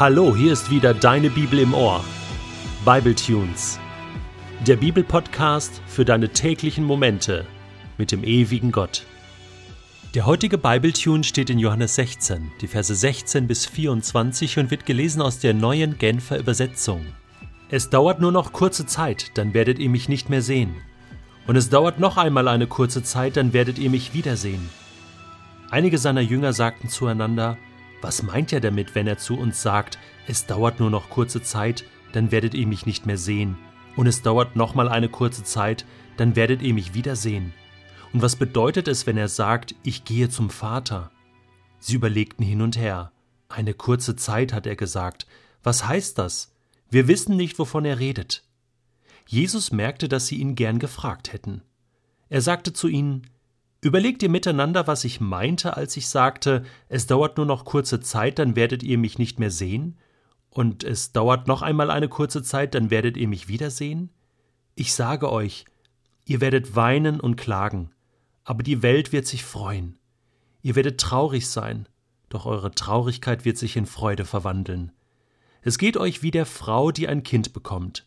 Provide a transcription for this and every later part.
Hallo, hier ist wieder deine Bibel im Ohr. Bible Tunes. Der Bibelpodcast für deine täglichen Momente mit dem ewigen Gott. Der heutige Bible Tune steht in Johannes 16, die Verse 16 bis 24 und wird gelesen aus der neuen Genfer Übersetzung. Es dauert nur noch kurze Zeit, dann werdet ihr mich nicht mehr sehen. Und es dauert noch einmal eine kurze Zeit, dann werdet ihr mich wiedersehen. Einige seiner Jünger sagten zueinander, was meint er damit, wenn er zu uns sagt, es dauert nur noch kurze Zeit, dann werdet ihr mich nicht mehr sehen, und es dauert noch mal eine kurze Zeit, dann werdet ihr mich wiedersehen. Und was bedeutet es, wenn er sagt, ich gehe zum Vater? Sie überlegten hin und her. Eine kurze Zeit, hat er gesagt. Was heißt das? Wir wissen nicht, wovon er redet. Jesus merkte, dass sie ihn gern gefragt hätten. Er sagte zu ihnen, Überlegt ihr miteinander, was ich meinte, als ich sagte, es dauert nur noch kurze Zeit, dann werdet ihr mich nicht mehr sehen? Und es dauert noch einmal eine kurze Zeit, dann werdet ihr mich wiedersehen? Ich sage euch, ihr werdet weinen und klagen, aber die Welt wird sich freuen. Ihr werdet traurig sein, doch eure Traurigkeit wird sich in Freude verwandeln. Es geht euch wie der Frau, die ein Kind bekommt.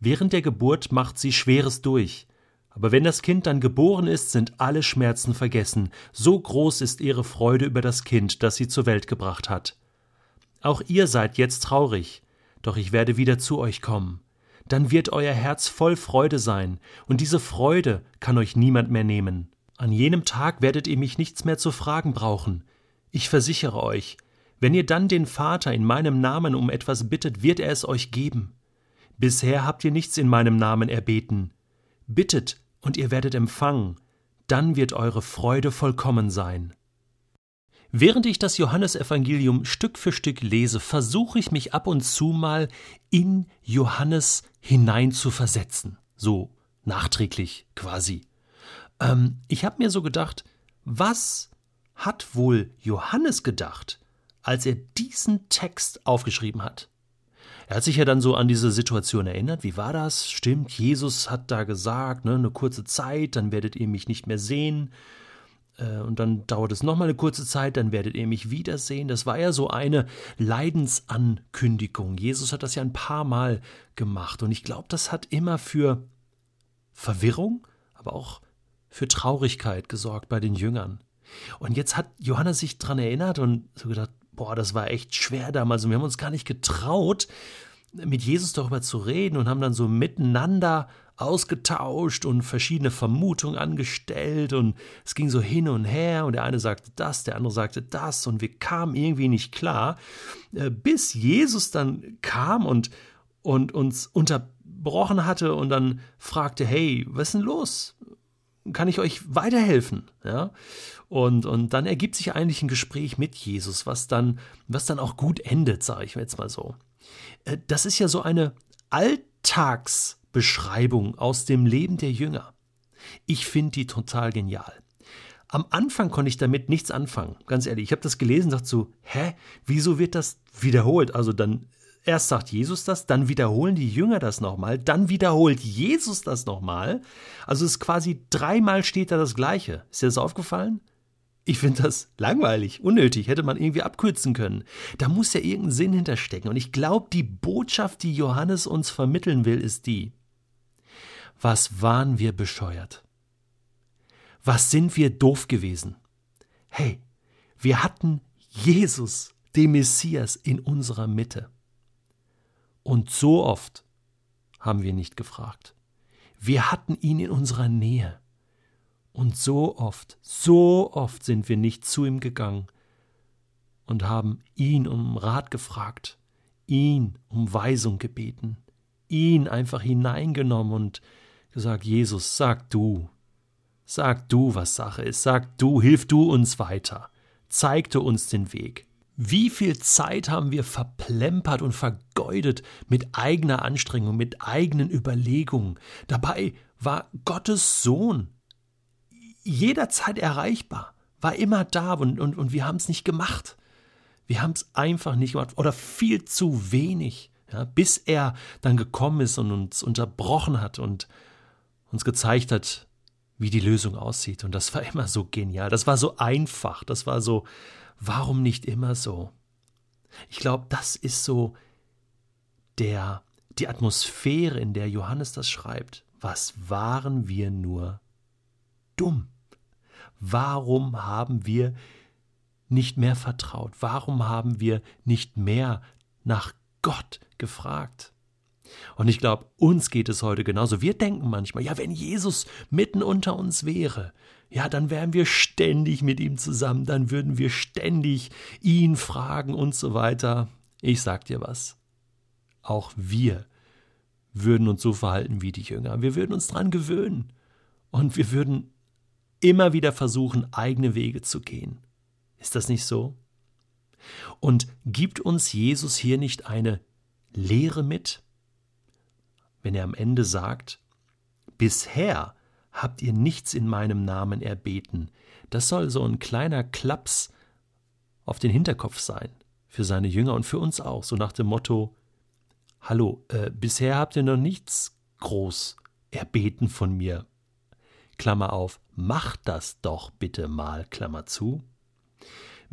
Während der Geburt macht sie Schweres durch, aber wenn das Kind dann geboren ist, sind alle Schmerzen vergessen, so groß ist ihre Freude über das Kind, das sie zur Welt gebracht hat. Auch ihr seid jetzt traurig, doch ich werde wieder zu euch kommen. Dann wird euer Herz voll Freude sein, und diese Freude kann euch niemand mehr nehmen. An jenem Tag werdet ihr mich nichts mehr zu fragen brauchen. Ich versichere euch, wenn ihr dann den Vater in meinem Namen um etwas bittet, wird er es euch geben. Bisher habt ihr nichts in meinem Namen erbeten. Bittet, und ihr werdet empfangen, dann wird eure Freude vollkommen sein. Während ich das Johannesevangelium Stück für Stück lese, versuche ich mich ab und zu mal in Johannes hinein zu versetzen, so nachträglich quasi. Ähm, ich habe mir so gedacht, was hat wohl Johannes gedacht, als er diesen Text aufgeschrieben hat? Er hat sich ja dann so an diese Situation erinnert. Wie war das? Stimmt, Jesus hat da gesagt, ne, eine kurze Zeit, dann werdet ihr mich nicht mehr sehen. Äh, und dann dauert es nochmal eine kurze Zeit, dann werdet ihr mich wiedersehen. Das war ja so eine Leidensankündigung. Jesus hat das ja ein paar Mal gemacht. Und ich glaube, das hat immer für Verwirrung, aber auch für Traurigkeit gesorgt bei den Jüngern. Und jetzt hat Johannes sich daran erinnert und so gedacht, boah, das war echt schwer damals und wir haben uns gar nicht getraut, mit Jesus darüber zu reden und haben dann so miteinander ausgetauscht und verschiedene Vermutungen angestellt und es ging so hin und her und der eine sagte das, der andere sagte das und wir kamen irgendwie nicht klar, äh, bis Jesus dann kam und, und uns unterbrochen hatte und dann fragte, hey, was ist denn los? Kann ich euch weiterhelfen? Ja? Und, und dann ergibt sich eigentlich ein Gespräch mit Jesus, was dann, was dann auch gut endet, sage ich jetzt mal so. Äh, das ist ja so eine Alltagsbeschreibung aus dem Leben der Jünger. Ich finde die total genial. Am Anfang konnte ich damit nichts anfangen, ganz ehrlich. Ich habe das gelesen und dachte so, hä, wieso wird das wiederholt? Also dann erst sagt Jesus das, dann wiederholen die Jünger das nochmal, dann wiederholt Jesus das nochmal. Also es ist quasi dreimal steht da das Gleiche. Ist dir das aufgefallen? Ich finde das langweilig, unnötig, hätte man irgendwie abkürzen können. Da muss ja irgendein Sinn hinterstecken. Und ich glaube, die Botschaft, die Johannes uns vermitteln will, ist die. Was waren wir bescheuert? Was sind wir doof gewesen? Hey, wir hatten Jesus, den Messias, in unserer Mitte. Und so oft haben wir nicht gefragt. Wir hatten ihn in unserer Nähe. Und so oft, so oft sind wir nicht zu ihm gegangen und haben ihn um Rat gefragt, ihn um Weisung gebeten, ihn einfach hineingenommen und gesagt, Jesus, sag du, sag du, was Sache ist, sag du, hilf du uns weiter, zeig du uns den Weg. Wie viel Zeit haben wir verplempert und vergeudet mit eigener Anstrengung, mit eigenen Überlegungen. Dabei war Gottes Sohn jederzeit erreichbar, war immer da und, und, und wir haben es nicht gemacht. Wir haben es einfach nicht gemacht oder viel zu wenig, ja, bis er dann gekommen ist und uns unterbrochen hat und uns gezeigt hat, wie die Lösung aussieht. Und das war immer so genial, das war so einfach, das war so, warum nicht immer so? Ich glaube, das ist so der, die Atmosphäre, in der Johannes das schreibt. Was waren wir nur dumm? Warum haben wir nicht mehr vertraut? Warum haben wir nicht mehr nach Gott gefragt? Und ich glaube, uns geht es heute genauso. Wir denken manchmal, ja, wenn Jesus mitten unter uns wäre, ja, dann wären wir ständig mit ihm zusammen, dann würden wir ständig ihn fragen und so weiter. Ich sag dir was. Auch wir würden uns so verhalten wie die Jünger. Wir würden uns dran gewöhnen. Und wir würden immer wieder versuchen, eigene Wege zu gehen. Ist das nicht so? Und gibt uns Jesus hier nicht eine Lehre mit? Wenn er am Ende sagt, bisher habt ihr nichts in meinem Namen erbeten. Das soll so ein kleiner Klaps auf den Hinterkopf sein, für seine Jünger und für uns auch, so nach dem Motto, Hallo, äh, bisher habt ihr noch nichts groß erbeten von mir. Klammer auf, macht das doch bitte mal, Klammer zu.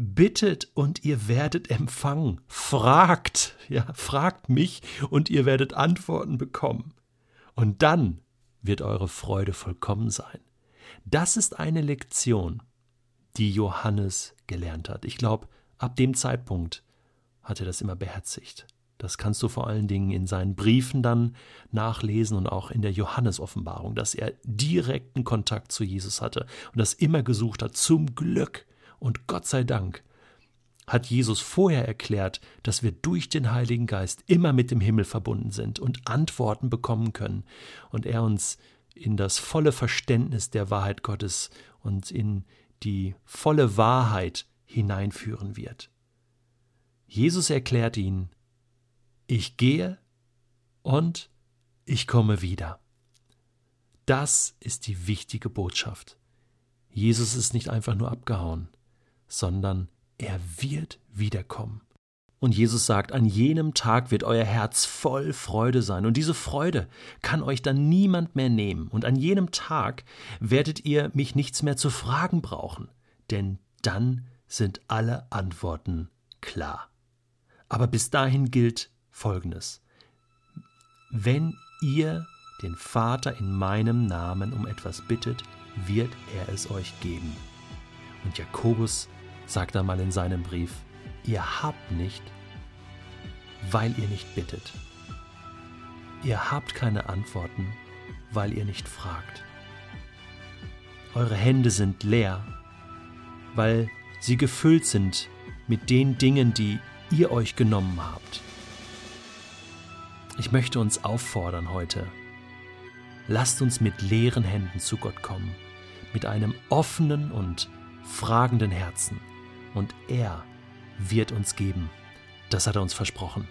Bittet und ihr werdet empfangen. Fragt, ja, fragt mich und ihr werdet Antworten bekommen. Und dann wird eure Freude vollkommen sein. Das ist eine Lektion, die Johannes gelernt hat. Ich glaube, ab dem Zeitpunkt hat er das immer beherzigt. Das kannst du vor allen Dingen in seinen Briefen dann nachlesen und auch in der Johannesoffenbarung, dass er direkten Kontakt zu Jesus hatte und das immer gesucht hat. Zum Glück und Gott sei Dank hat Jesus vorher erklärt, dass wir durch den Heiligen Geist immer mit dem Himmel verbunden sind und Antworten bekommen können und er uns in das volle Verständnis der Wahrheit Gottes und in die volle Wahrheit hineinführen wird. Jesus erklärt ihnen, ich gehe und ich komme wieder. Das ist die wichtige Botschaft. Jesus ist nicht einfach nur abgehauen, sondern er wird wiederkommen. Und Jesus sagt, an jenem Tag wird euer Herz voll Freude sein. Und diese Freude kann euch dann niemand mehr nehmen. Und an jenem Tag werdet ihr mich nichts mehr zu fragen brauchen. Denn dann sind alle Antworten klar. Aber bis dahin gilt Folgendes. Wenn ihr den Vater in meinem Namen um etwas bittet, wird er es euch geben. Und Jakobus sagt einmal in seinem Brief, ihr habt nicht, weil ihr nicht bittet. Ihr habt keine Antworten, weil ihr nicht fragt. Eure Hände sind leer, weil sie gefüllt sind mit den Dingen, die ihr euch genommen habt. Ich möchte uns auffordern heute, lasst uns mit leeren Händen zu Gott kommen, mit einem offenen und fragenden Herzen und er wird uns geben. Das hat er uns versprochen.